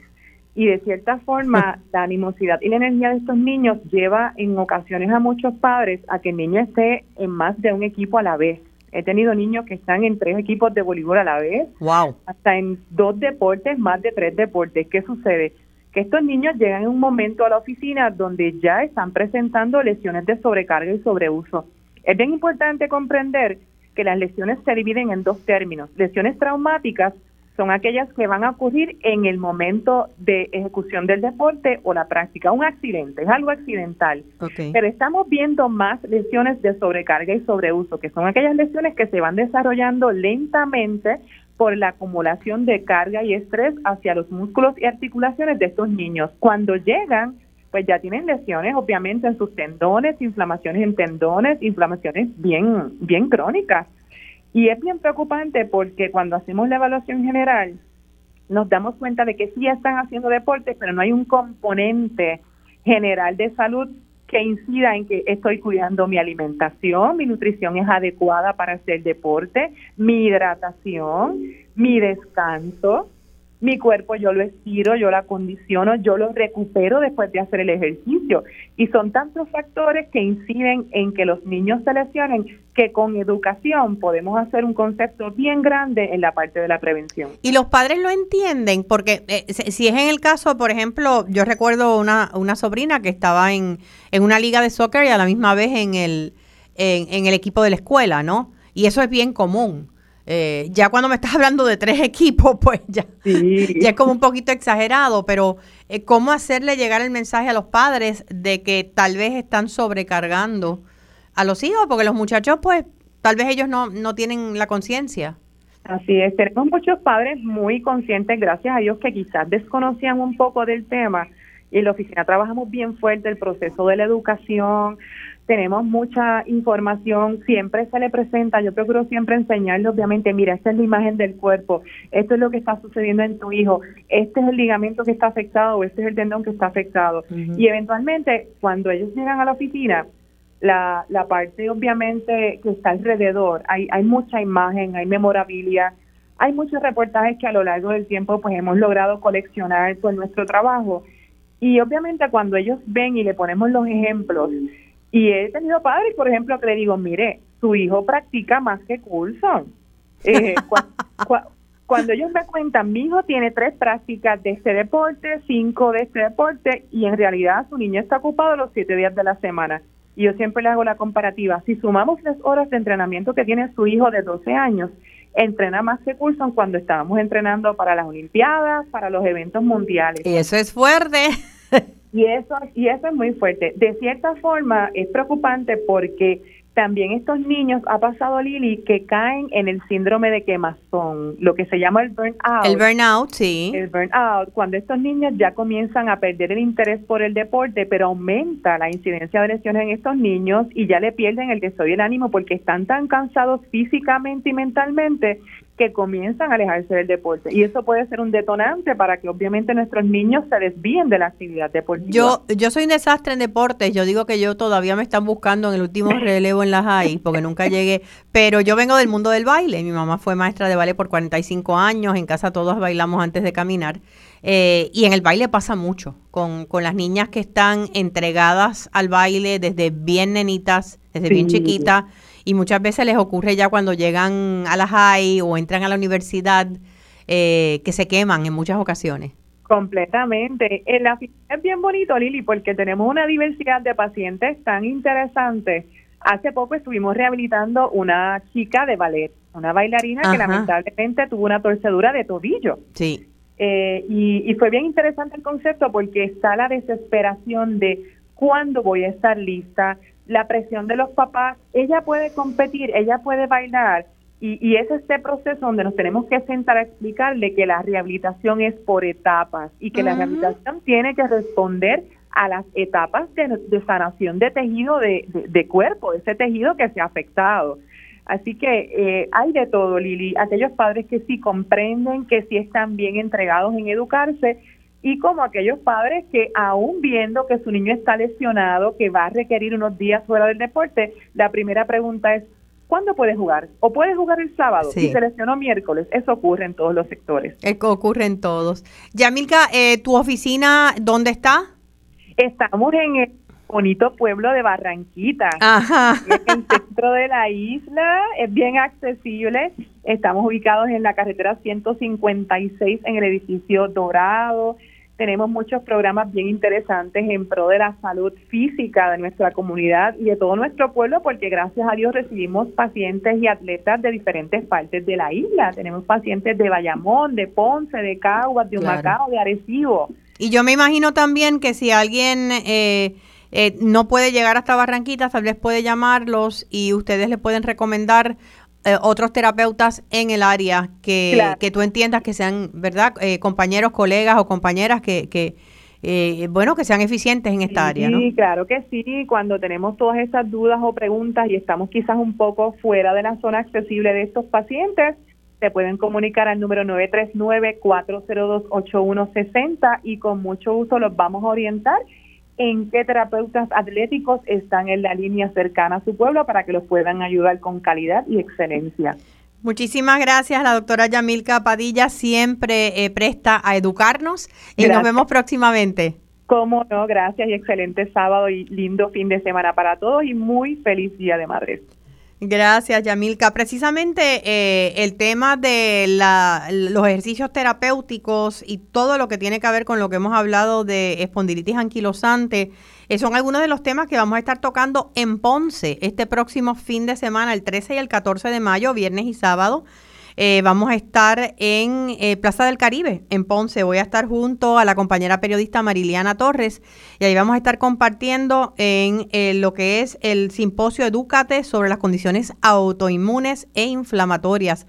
y de cierta forma la animosidad y la energía de estos niños lleva en ocasiones a muchos padres a que el niño esté en más de un equipo a la vez. He tenido niños que están en tres equipos de voleibol a la vez. Wow. Hasta en dos deportes, más de tres deportes. ¿Qué sucede? Que estos niños llegan en un momento a la oficina donde ya están presentando lesiones de sobrecarga y sobreuso. Es bien importante comprender que las lesiones se dividen en dos términos. Lesiones traumáticas son aquellas que van a ocurrir en el momento de ejecución del deporte o la práctica. Un accidente, es algo accidental. Pero estamos viendo más lesiones de sobrecarga y sobreuso, que son aquellas lesiones que se van desarrollando lentamente por la acumulación de carga y estrés hacia los músculos y articulaciones de estos niños. Cuando llegan, pues ya tienen lesiones obviamente en sus tendones, inflamaciones en tendones, inflamaciones bien, bien crónicas. Y es bien preocupante porque cuando hacemos la evaluación general, nos damos cuenta de que sí están haciendo deporte, pero no hay un componente general de salud que incida en que estoy cuidando mi alimentación, mi nutrición es adecuada para hacer deporte, mi hidratación, mi descanso, mi cuerpo yo lo estiro, yo lo acondiciono, yo lo recupero después de hacer el ejercicio. Y son tantos factores que inciden en que los niños se lesionen que con educación podemos hacer un concepto bien grande en la parte de la prevención. Y los padres lo entienden, porque eh, si es en el caso, por ejemplo, yo recuerdo una, una sobrina que estaba en, en una liga de soccer y a la misma vez en el, en el equipo de la escuela, ¿no? Y eso es bien común. Eh, ya cuando me estás hablando de tres equipos, pues ya, ya es como un poquito exagerado, pero eh, ¿cómo hacerle llegar el mensaje a los padres de que tal vez están sobrecargando a los hijos? Porque los muchachos, pues, tal vez ellos no, no tienen la conciencia. Así es, tenemos muchos padres muy conscientes, gracias a Dios, que quizás desconocían un poco del tema. Y en la oficina trabajamos bien fuerte el proceso de la educación, tenemos mucha información, siempre se le presenta, yo procuro siempre enseñarle, obviamente, mira, esta es la imagen del cuerpo, esto es lo que está sucediendo en tu hijo, este es el ligamento que está afectado o este es el tendón que está afectado. Y eventualmente, cuando ellos llegan a la oficina, la, la parte obviamente que está alrededor, hay, hay mucha imagen, hay memorabilia, hay muchos reportajes que a lo largo del tiempo pues hemos logrado coleccionar con nuestro trabajo. Y obviamente cuando ellos ven y le ponemos los ejemplos, y he tenido padres, por ejemplo, que le digo, mire, su hijo practica más que Coulson. Eh, cuando ellos me cuentan, mi hijo tiene tres prácticas de este deporte, cinco de este deporte, y en realidad su niño está ocupado los siete días de la semana. Y yo siempre le hago la comparativa. Si sumamos las horas de entrenamiento que tiene su hijo de 12 años, entrena más que Coulson cuando estábamos entrenando para las Olimpiadas, para los eventos mundiales. Y eso es fuerte. Y eso, y eso es muy fuerte. De cierta forma es preocupante porque también estos niños, ha pasado Lili, que caen en el síndrome de quemazón, lo que se llama el burnout. El burnout, sí. El burnout, cuando estos niños ya comienzan a perder el interés por el deporte, pero aumenta la incidencia de lesiones en estos niños y ya le pierden el deseo y el ánimo porque están tan cansados físicamente y mentalmente que comienzan a alejarse del deporte. Y eso puede ser un detonante para que obviamente nuestros niños se desvíen de la actividad deportiva. Yo, yo soy un desastre en deportes. Yo digo que yo todavía me están buscando en el último relevo en las high, porque nunca llegué. Pero yo vengo del mundo del baile. Mi mamá fue maestra de baile por 45 años. En casa todos bailamos antes de caminar. Eh, y en el baile pasa mucho, con, con, las niñas que están entregadas al baile desde bien nenitas, desde bien chiquitas y muchas veces les ocurre ya cuando llegan a la high o entran a la universidad eh, que se queman en muchas ocasiones. Completamente. En la es bien bonito, Lili, porque tenemos una diversidad de pacientes tan interesantes. Hace poco estuvimos rehabilitando una chica de ballet, una bailarina que lamentablemente tuvo una torcedura de tobillo. Sí. Eh, y, y fue bien interesante el concepto porque está la desesperación de cuándo voy a estar lista, la presión de los papás, ella puede competir, ella puede bailar, y, y, es este proceso donde nos tenemos que sentar a explicarle que la rehabilitación es por etapas y que la rehabilitación tiene que responder a las etapas de, sanación de tejido de, de, cuerpo, de ese tejido que se ha afectado. Así que eh, hay de todo, Lili. Aquellos padres que sí comprenden, que sí están bien entregados en educarse, y como aquellos padres que aún viendo que su niño está lesionado, que va a requerir unos días fuera del deporte, la primera pregunta es, ¿cuándo puede jugar? ¿O puede jugar el sábado? Si se lesionó miércoles. Eso ocurre en todos los sectores. ocurre en todos. Yamilka, eh, ¿tu oficina dónde está? Estamos en el bonito pueblo de Barranquita, Ajá. en el centro de la isla, es bien accesible. Estamos ubicados en la carretera 156 en el edificio Dorado tenemos muchos programas bien interesantes en pro de la salud física de nuestra comunidad y de todo nuestro pueblo, porque gracias a Dios recibimos pacientes y atletas de diferentes partes de la isla. Tenemos pacientes de Bayamón, de Ponce, de Caguas, de Humacao, de Arecibo. Y yo me imagino también que si alguien eh, eh, no puede llegar hasta Barranquita, tal vez puede llamarlos y ustedes le pueden recomendar eh, otros terapeutas en el área que, que tú entiendas que sean, ¿verdad? Eh, compañeros, colegas o compañeras que, que eh, bueno, que sean eficientes en esta área, ¿no? Sí, claro que sí. Cuando tenemos todas esas dudas o preguntas y estamos quizás un poco fuera de la zona accesible de estos pacientes, se pueden comunicar al número 939-402-8160 y con mucho gusto los vamos a orientar en qué terapeutas atléticos están en la línea cercana a su pueblo para que los puedan ayudar con calidad y excelencia. Muchísimas gracias, la doctora Yamilka Padilla siempre eh, presta a educarnos y nos vemos próximamente. Cómo no, gracias y excelente sábado y lindo fin de semana para todos y muy feliz Día de Madres. Gracias, Yamilka. Precisamente eh, el tema de los ejercicios terapéuticos y todo lo que tiene que ver con lo que hemos hablado de espondilitis anquilosante, eh, son algunos de los temas que vamos a estar tocando en Ponce este próximo fin de semana, el 13 y el 14 de mayo, viernes y sábado. Eh, vamos a estar en eh, Plaza del Caribe, en Ponce. Voy a estar junto a la compañera periodista Mariliana Torres y ahí vamos a estar compartiendo en eh, lo que es el simposio Educate sobre las condiciones autoinmunes e inflamatorias,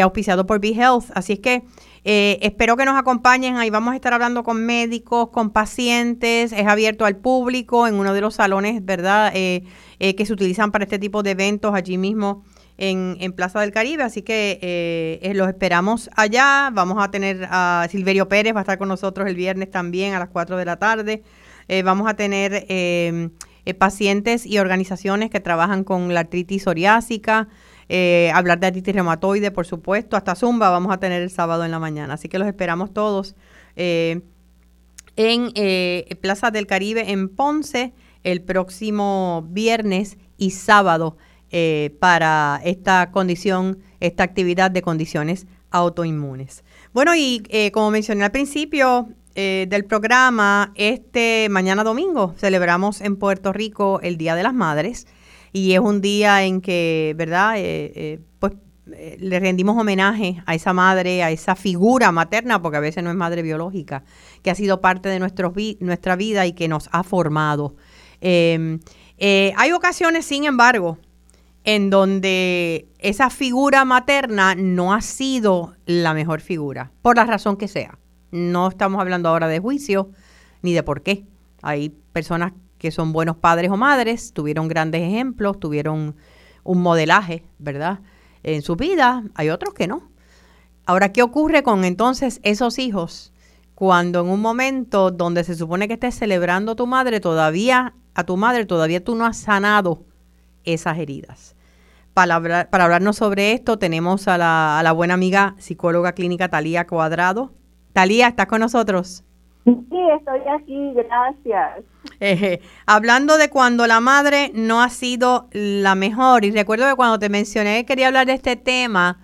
auspiciado por BeHealth. Así es que espero que nos acompañen. Ahí vamos a estar hablando con médicos, con pacientes. Es abierto al público en uno de los salones, ¿verdad? que se utilizan para este tipo de eventos allí mismo en, Plaza del Caribe, así que eh, eh, los esperamos allá. Vamos a tener a Silverio Pérez, va a estar con nosotros el viernes también a las 4 de la tarde. Eh, vamos a tener em, pacientes y organizaciones que trabajan con la artritis psoriásica, hablar de artritis reumatoide, por supuesto, hasta Zumba vamos a tener el sábado en la mañana. Así que los esperamos todos en Plaza del Caribe en Ponce el próximo viernes y sábado eh, para esta condición, esta actividad de condiciones autoinmunes. Bueno, y eh, como mencioné al principio eh, del programa, este mañana domingo celebramos en Puerto Rico el Día de las Madres y es un día en que, ¿verdad? pues le rendimos homenaje a esa madre, a esa figura materna, porque a veces no es madre biológica, que ha sido parte de nuestra vida y que nos ha formado. Hay ocasiones, sin embargo, en donde esa figura materna no ha sido la mejor figura, por la razón que sea. No estamos hablando ahora de juicio ni de por qué. Hay personas que son buenos padres o madres, tuvieron grandes ejemplos, tuvieron un modelaje, ¿verdad? En su vida, hay otros que no. Ahora, ¿qué ocurre con entonces esos hijos cuando en un momento donde se supone que estés celebrando a tu madre, todavía, a tu madre, todavía tú no has sanado esas heridas? Para, para hablarnos sobre esto tenemos a la, a la buena amiga psicóloga clínica Talía Cuadrado. Talía, ¿estás con nosotros? Sí, estoy aquí, gracias. hablando de cuando la madre no ha sido la mejor, y recuerdo que cuando te mencioné que quería hablar de este tema,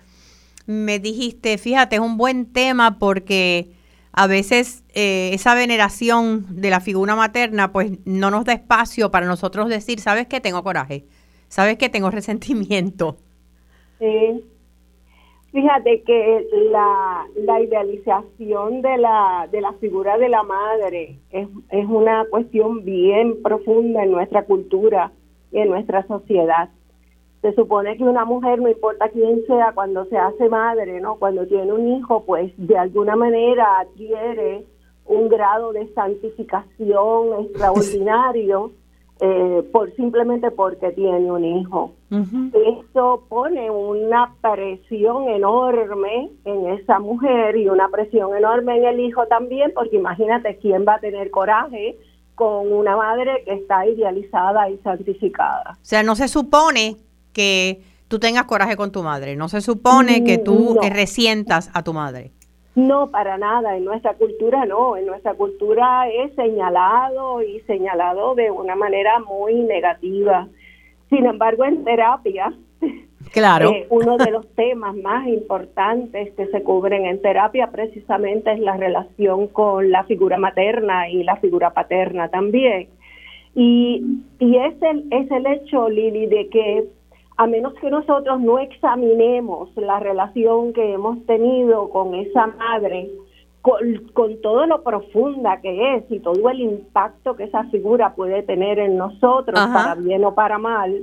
me dijiste, fíjate, es un buen tema porque a veces eh, esa veneración de la figura materna pues no nos da espacio para nosotros decir, ¿sabes qué? Tengo coraje, ¿sabes qué? Tengo resentimiento. Sí. Fíjate que la, la idealización de la, de la figura de la madre es, es una cuestión bien profunda en nuestra cultura y en nuestra sociedad. Se supone que una mujer, no importa quién sea, cuando se hace madre, ¿no? Cuando tiene un hijo, pues de alguna manera adquiere un grado de santificación extraordinario eh, por simplemente porque tiene un hijo. Eso pone una presión enorme en esa mujer y una presión enorme en el hijo también, porque imagínate quién va a tener coraje con una madre que está idealizada y santificada. O sea, no se supone que tú tengas coraje con tu madre, no se supone que tú resientas a tu madre. No, para nada. En nuestra cultura no. En nuestra cultura es señalado y señalado de una manera muy negativa. Sin embargo, en terapia, claro. Eh, uno de los temas más importantes que se cubren en terapia precisamente es la relación con la figura materna y la figura paterna también. Y, y es, el, es el hecho, Lili, de que a menos que nosotros no examinemos la relación que hemos tenido con esa madre, con, todo lo profunda que es y todo el impacto que esa figura puede tener en nosotros, para bien o para mal,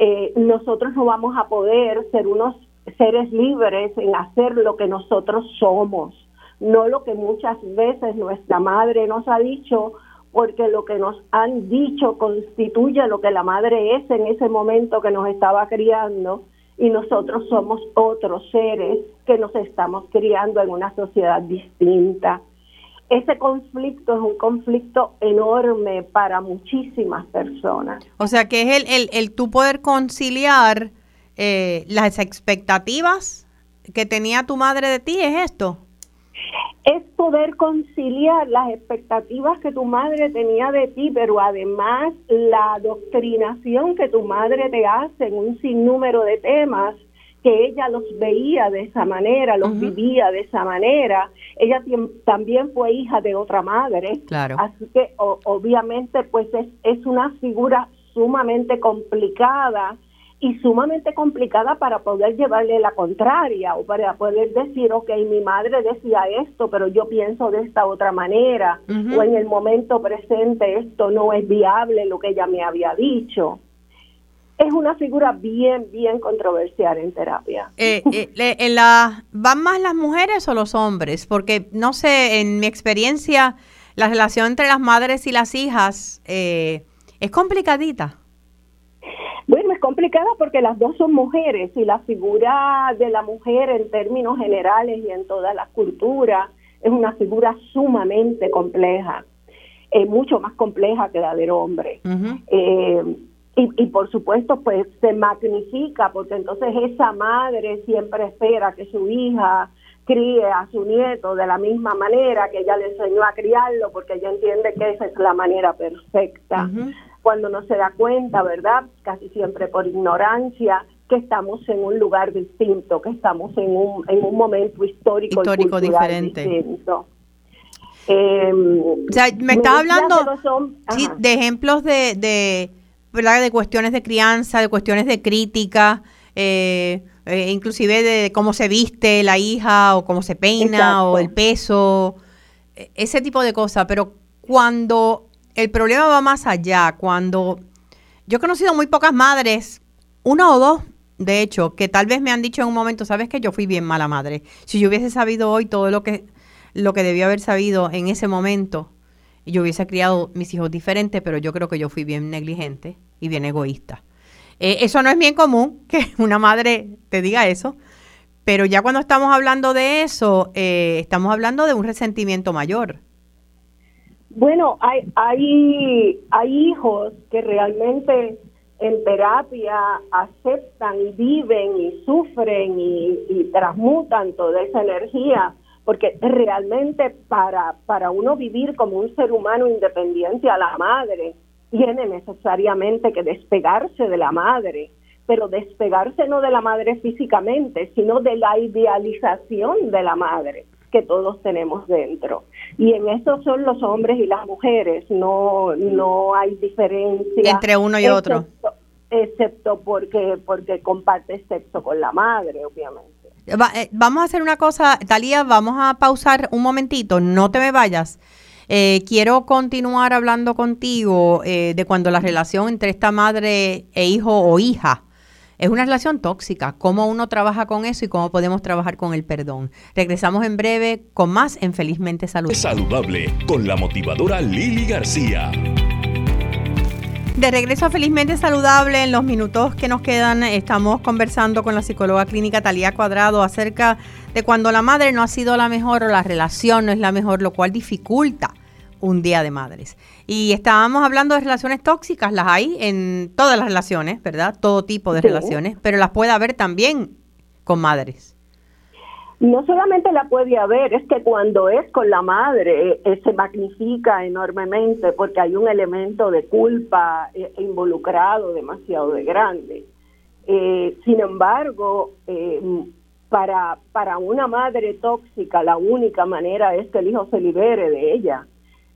eh, nosotros no vamos a poder ser unos seres libres en hacer lo que nosotros somos, no lo que muchas veces nuestra madre nos ha dicho porque lo que nos han dicho constituye lo que la madre es en ese momento que nos estaba criando y nosotros somos otros seres que nos estamos criando en una sociedad distinta. Ese conflicto es un conflicto enorme para muchísimas personas. O sea, que es el, el, el tú poder conciliar eh, las expectativas que tenía tu madre de ti, ¿es esto? Es poder conciliar las expectativas que tu madre tenía de ti, pero además la doctrinación que tu madre te hace en un sinnúmero de temas que ella los veía de esa manera, los vivía de esa manera. Ella también fue hija de otra madre, claro. así que obviamente pues es, es una figura sumamente complicada y sumamente complicada para poder llevarle la contraria o para poder decir, ok, mi madre decía esto, pero yo pienso de esta otra manera, o en el momento presente esto no es viable lo que ella me había dicho. Es una figura bien, bien controversial en terapia. Eh, eh, en la, ¿Van más las mujeres o los hombres? Porque, no sé, en mi experiencia, la relación entre las madres y las hijas eh, es complicadita. Complicada porque las dos son mujeres y la figura de la mujer en términos generales y en todas las culturas es una figura sumamente compleja, eh, mucho más compleja que la del hombre. Eh, y, y, por supuesto, pues se magnifica porque entonces esa madre siempre espera que su hija críe a su nieto de la misma manera que ella le enseñó a criarlo porque ella entiende que esa es la manera perfecta cuando no se da cuenta, ¿verdad? Casi siempre por ignorancia, que estamos en un lugar distinto, que estamos en un, en un momento histórico, histórico diferente. Distinto. Em, o sea, me está hablando de ejemplos de, de, ¿verdad? de cuestiones de crianza, de cuestiones de crítica, eh, eh, inclusive de cómo se viste la hija o cómo se peina o el peso, e, ese tipo de cosas. Pero cuando el problema va más allá, cuando yo he conocido muy pocas madres, una o dos, de hecho, que tal vez me han dicho en un momento, sabes que yo fui bien mala madre. Si yo hubiese sabido hoy todo lo que, lo que debía haber sabido en ese momento, yo hubiese criado mis hijos diferentes, pero yo creo que yo fui bien negligente y bien egoísta. Eh, eso no es bien común que una madre te diga eso, pero ya cuando estamos hablando de eso, eh, estamos hablando de un resentimiento mayor. Bueno, hay, hay, hay hijos que realmente en terapia aceptan y viven y sufren y, transmutan toda esa energía, porque realmente para, para uno vivir como un ser humano independiente a la madre, tiene necesariamente que despegarse de la madre, pero despegarse no de la madre físicamente, sino de la idealización de la madre que todos tenemos dentro. Y en eso son los hombres y las mujeres, no no hay diferencia entre uno y otro, excepto porque porque comparte sexo con la madre, obviamente. Eh, vamos a hacer una cosa, Talía, vamos a pausar un momentito, no te me vayas. Eh, quiero continuar hablando contigo eh, de cuando la relación entre esta madre e hijo o hija es una relación tóxica, cómo uno trabaja con eso y cómo podemos trabajar con el perdón. Regresamos en breve con más en Felizmente Saludable. Saludable con la motivadora Lili García. De regreso a Felizmente Saludable, en los minutos que nos quedan estamos conversando con la psicóloga clínica Talía Cuadrado acerca de cuando la madre no ha sido la mejor o la relación no es la mejor, lo cual dificulta un día de madres. Y estábamos hablando de relaciones tóxicas, las hay en todas las relaciones, ¿verdad? Todo tipo de relaciones, pero las puede haber también con madres. No solamente la puede haber, es que cuando es con la madre eh, se magnifica enormemente porque hay un elemento de culpa eh, involucrado demasiado de grande. Eh, sin embargo, para, para una madre tóxica la única manera es que el hijo se libere de ella.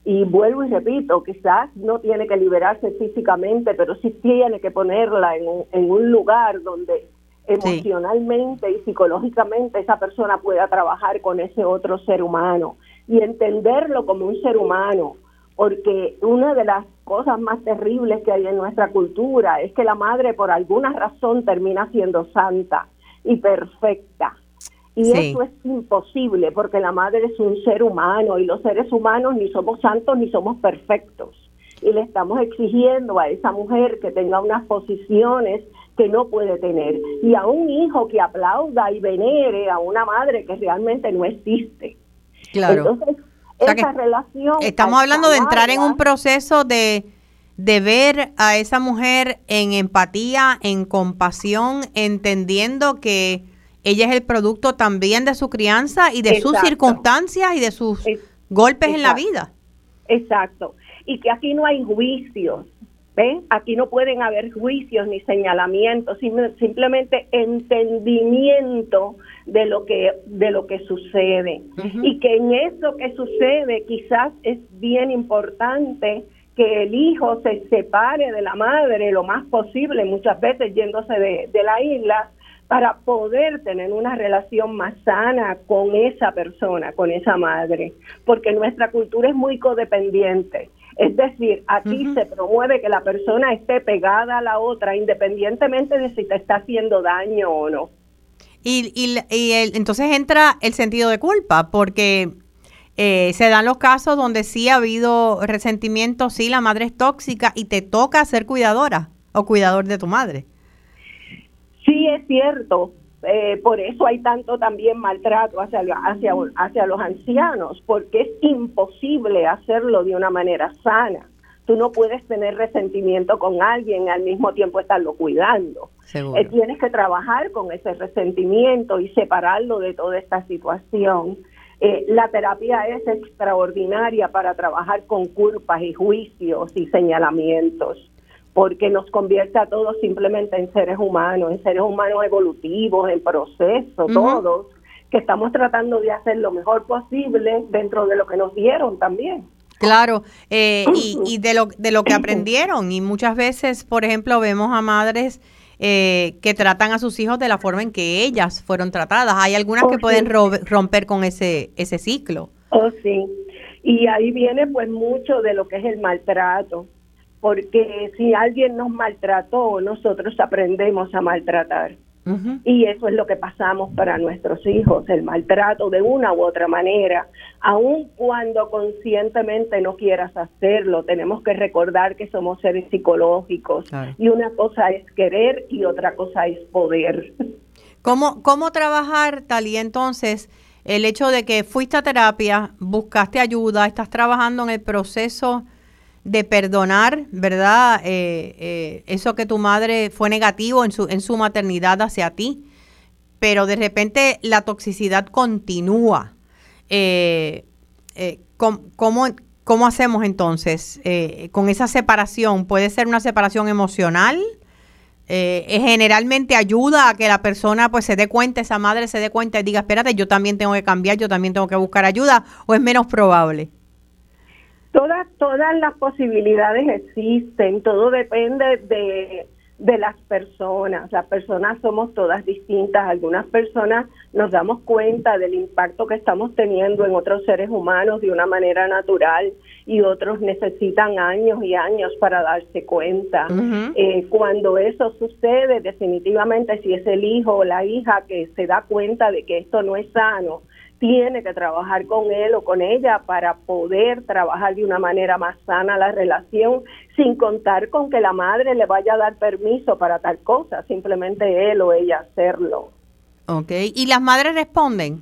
Y vuelvo y repito, quizás no tiene que liberarse físicamente, pero sí tiene que ponerla en en un lugar donde emocionalmente y psicológicamente esa persona pueda trabajar con ese otro ser humano y entenderlo como un ser humano, porque una de las cosas más terribles que hay en nuestra cultura es que la madre por alguna razón termina siendo santa y perfecta. Y eso es imposible porque la madre es un ser humano y los seres humanos ni somos santos ni somos perfectos. Y le estamos exigiendo a esa mujer que tenga unas posiciones que no puede tener y a un hijo que aplauda y venere a una madre que realmente no existe. Claro. Entonces, esa relación... Estamos hablando de entrar en un proceso de, de ver a esa mujer en empatía, en compasión, entendiendo que ella es el producto también de su crianza y de sus circunstancias y de sus golpes en la vida. Exacto. Y que aquí no hay juicios, ¿Ven? Aquí no pueden haber juicios ni señalamientos, simplemente entendimiento de lo que de lo que sucede y que en eso que sucede quizás es bien importante que el hijo se separe de la madre lo más posible, muchas veces yéndose de, de la isla para poder tener una relación más sana con esa persona, con esa madre, porque nuestra cultura es muy codependiente es decir, aquí se promueve que la persona esté pegada a la otra independientemente de si te está haciendo daño o no. Y, y, entonces entra el sentido de culpa, porque eh, se dan los casos donde sí ha habido resentimiento, sí la madre es tóxica y te toca ser cuidadora o cuidador de tu madre. Sí, es cierto, eh, por eso hay tanto también maltrato hacia, hacia, hacia los ancianos, porque es imposible hacerlo de una manera sana. Tú no puedes tener resentimiento con alguien y al mismo tiempo estarlo cuidando. Eh, tienes que trabajar con ese resentimiento y separarlo de toda esta situación. Eh, la terapia es extraordinaria para trabajar con culpas y juicios y señalamientos porque nos convierte a todos simplemente en seres humanos, en seres humanos evolutivos, en proceso, todos, que estamos tratando de hacer lo mejor posible dentro de lo que nos dieron también. Claro, eh, y, y, de, lo, de lo que aprendieron. Y muchas veces, por ejemplo, vemos a madres eh, que tratan a sus hijos de la forma en que ellas fueron tratadas. Hay algunas que oh, pueden romper con ese, ese ciclo. Oh, sí. Y ahí viene pues mucho de lo que es el maltrato, porque si alguien nos maltrató, nosotros aprendemos a maltratar. Y eso es lo que pasamos para nuestros hijos, el maltrato de una u otra manera, aun cuando conscientemente no quieras hacerlo, tenemos que recordar que somos seres psicológicos y una cosa es querer y otra cosa es poder. ¿Cómo, cómo trabajar, Talía, entonces? El hecho de que fuiste a terapia, buscaste ayuda, estás trabajando en el proceso de perdonar, ¿verdad? Eh, eh, eso que tu madre fue negativo en su, en su maternidad hacia ti, pero de repente la toxicidad continúa. Eh, ¿cómo, ¿cómo, hacemos entonces con esa separación? ¿Puede ser una separación emocional? generalmente ayuda a que la persona pues se dé cuenta, esa madre se dé cuenta y diga, espérate, yo también tengo que cambiar, yo también tengo que buscar ayuda, o es menos probable? Todas, todas las posibilidades existen, todo depende de, de las personas. Las personas somos todas distintas. Algunas personas nos damos cuenta del impacto que estamos teniendo en otros seres humanos de una manera natural y otros necesitan años y años para darse cuenta. Eh, cuando eso sucede, definitivamente si es el hijo o la hija que se da cuenta de que esto no es sano, tiene que trabajar con él o con ella para poder trabajar de una manera más sana la relación, sin contar con que la madre le vaya a dar permiso para tal cosa, simplemente él o ella hacerlo. Ok, ¿y las madres responden?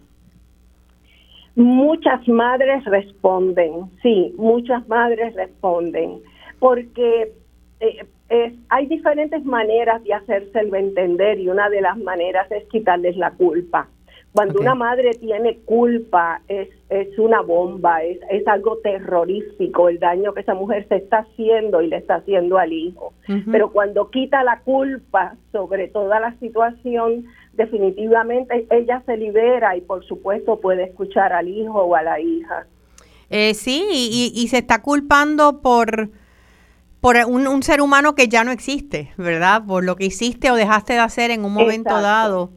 Muchas madres responden, sí, muchas madres responden, porque eh, hay diferentes maneras de hacérselo entender y una de las maneras es quitarles la culpa. Cuando una madre tiene culpa es, es una bomba, es, es algo terrorífico el daño que esa mujer se está haciendo y le está haciendo al hijo. Pero cuando quita la culpa sobre toda la situación, definitivamente ella se libera y por supuesto puede escuchar al hijo o a la hija. Eh, sí, y, y, se está culpando por, por un, un, ser humano que ya no existe, ¿verdad? Por lo que hiciste o dejaste de hacer en un momento dado.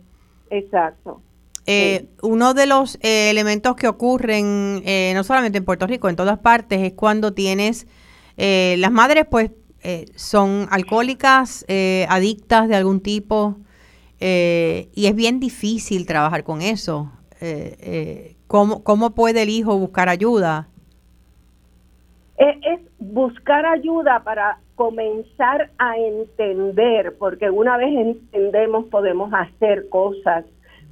Exacto. Eh, uno de los eh, elementos que ocurren, eh, no solamente en Puerto Rico, en todas partes, es cuando tienes, las madres pues son alcohólicas, adictas de algún tipo, y es bien difícil trabajar con eso. ¿cómo, ¿Cómo puede el hijo buscar ayuda? Es buscar ayuda para comenzar a entender, porque una vez entendemos podemos hacer cosas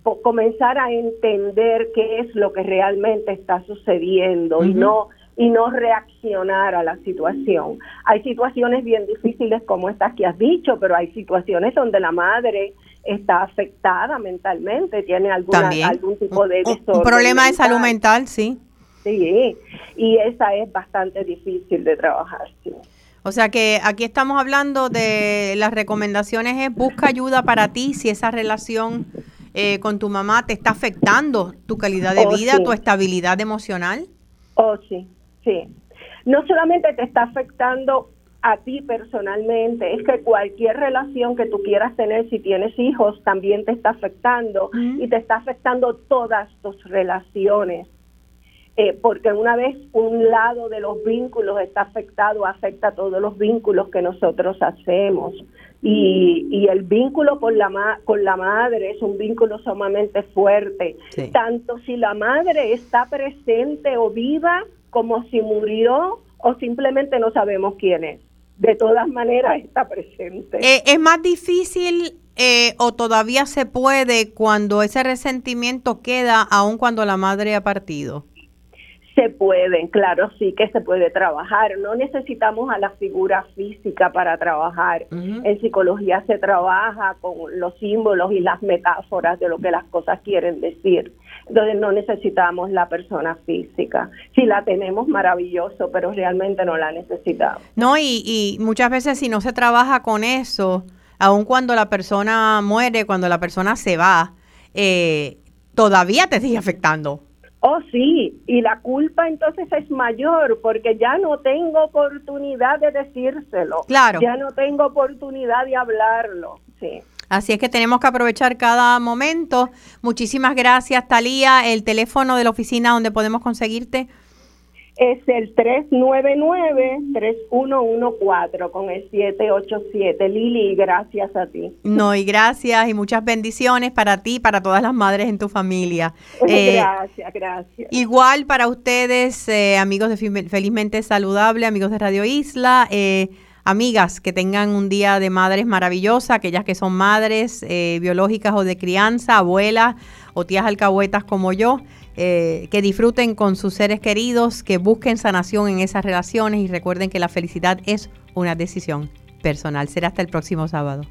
comenzar a entender qué es lo que realmente está sucediendo y no y no reaccionar a la situación. Hay situaciones bien difíciles como estas que has dicho, pero hay situaciones donde la madre está afectada mentalmente, tiene alguna, algún tipo de Un problema de salud mental, sí. Sí, y esa es bastante difícil de trabajar. O sea que aquí estamos hablando de las recomendaciones es busca ayuda para ti si esa relación eh, con tu mamá te está afectando tu calidad de oh, vida, tu estabilidad emocional? Oh, sí, sí. No solamente te está afectando a ti personalmente, es que cualquier relación que tú quieras tener, si tienes hijos, también te está afectando y te está afectando todas tus relaciones. Eh, porque una vez un lado de los vínculos está afectado, afecta a todos los vínculos que nosotros hacemos. Y, y el vínculo con la, con la madre es un vínculo sumamente fuerte, tanto si la madre está presente o viva, como si murió o simplemente no sabemos quién es. De todas maneras está presente. Eh, ¿Es más difícil eh, o todavía se puede cuando ese resentimiento queda aun cuando la madre ha partido? Se pueden, claro, sí que se puede trabajar. No necesitamos a la figura física para trabajar. En psicología se trabaja con los símbolos y las metáforas de lo que las cosas quieren decir. Entonces no necesitamos la persona física. Si la tenemos, maravilloso, pero realmente no la necesitamos. No, y, y muchas veces si no se trabaja con eso, aun cuando la persona muere, cuando la persona se va, eh, todavía te sigue afectando Oh, sí, y la culpa entonces es mayor porque ya no tengo oportunidad de decírselo. Claro. Ya no tengo oportunidad de hablarlo. sí. Así es que tenemos que aprovechar cada momento. Muchísimas gracias, Talía. El teléfono de la oficina donde podemos conseguirte. Es el 399-3114 con el 787. Lili, gracias a ti. No, y gracias y muchas bendiciones para ti y para todas las madres en tu familia. Eh, gracias, gracias. Igual para ustedes, eh, amigos de Felizmente Saludable, amigos de Radio Isla. Eh, amigas que tengan un día de madres maravillosa, aquellas que son madres biológicas o de crianza, abuelas o tías alcahuetas como yo. Eh, que disfruten con sus seres queridos, que busquen sanación en esas relaciones y recuerden que la felicidad es una decisión personal. Será hasta el próximo sábado.